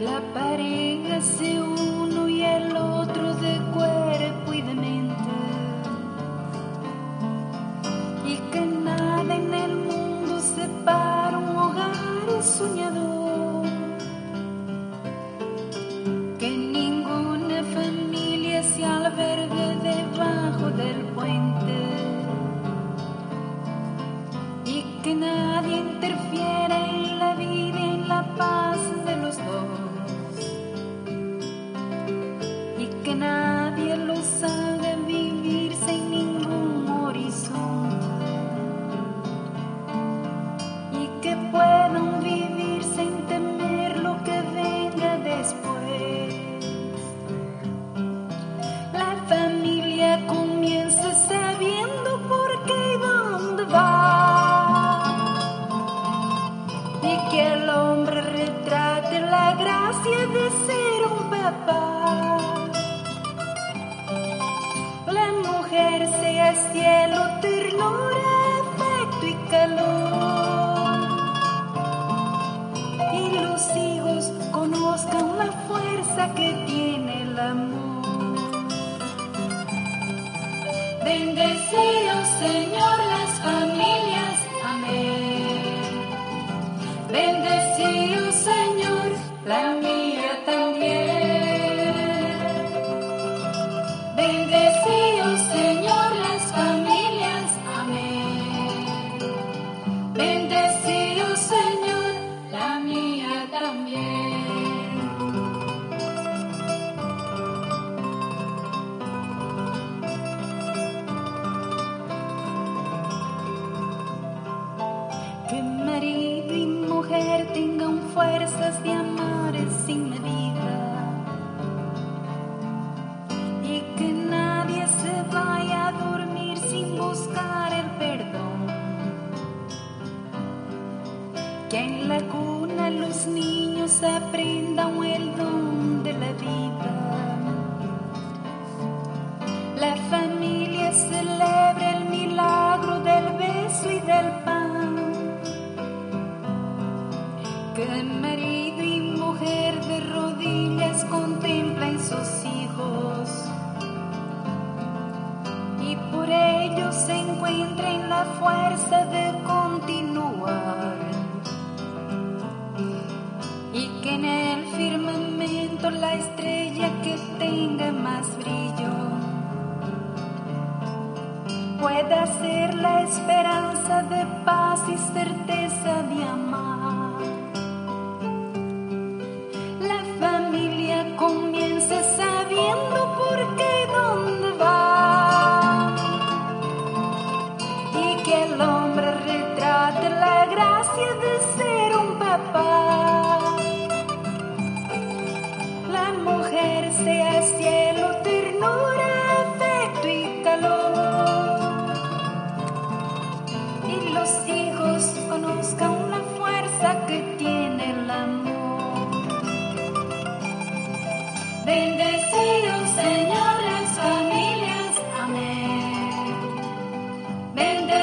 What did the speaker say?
La pareja se uno y el La mujer sea cielo, ternura, afecto y calor. Y los hijos conozcan la fuerza que tiene el amor. Bendecidos, Señor, de amar sin medida. Y que nadie se vaya a dormir sin buscar el perdón. Que en la cuna los niños aprendan el don de la vida. La familia celebra el milagro del beso y del pan. Que de rodillas contemplan sus hijos. Y por ellos se encuentren la fuerza de continuar. Y que en el firmamento la estrella que tenga más brillo pueda ser la esperanza de paz y certeza de amar. De ser un papá. La mujer sea cielo, ternura, afecto y calor. Y los hijos conozcan la fuerza que tiene el amor. Bendecidos, Señor, las familias. Amén. Bendecidos,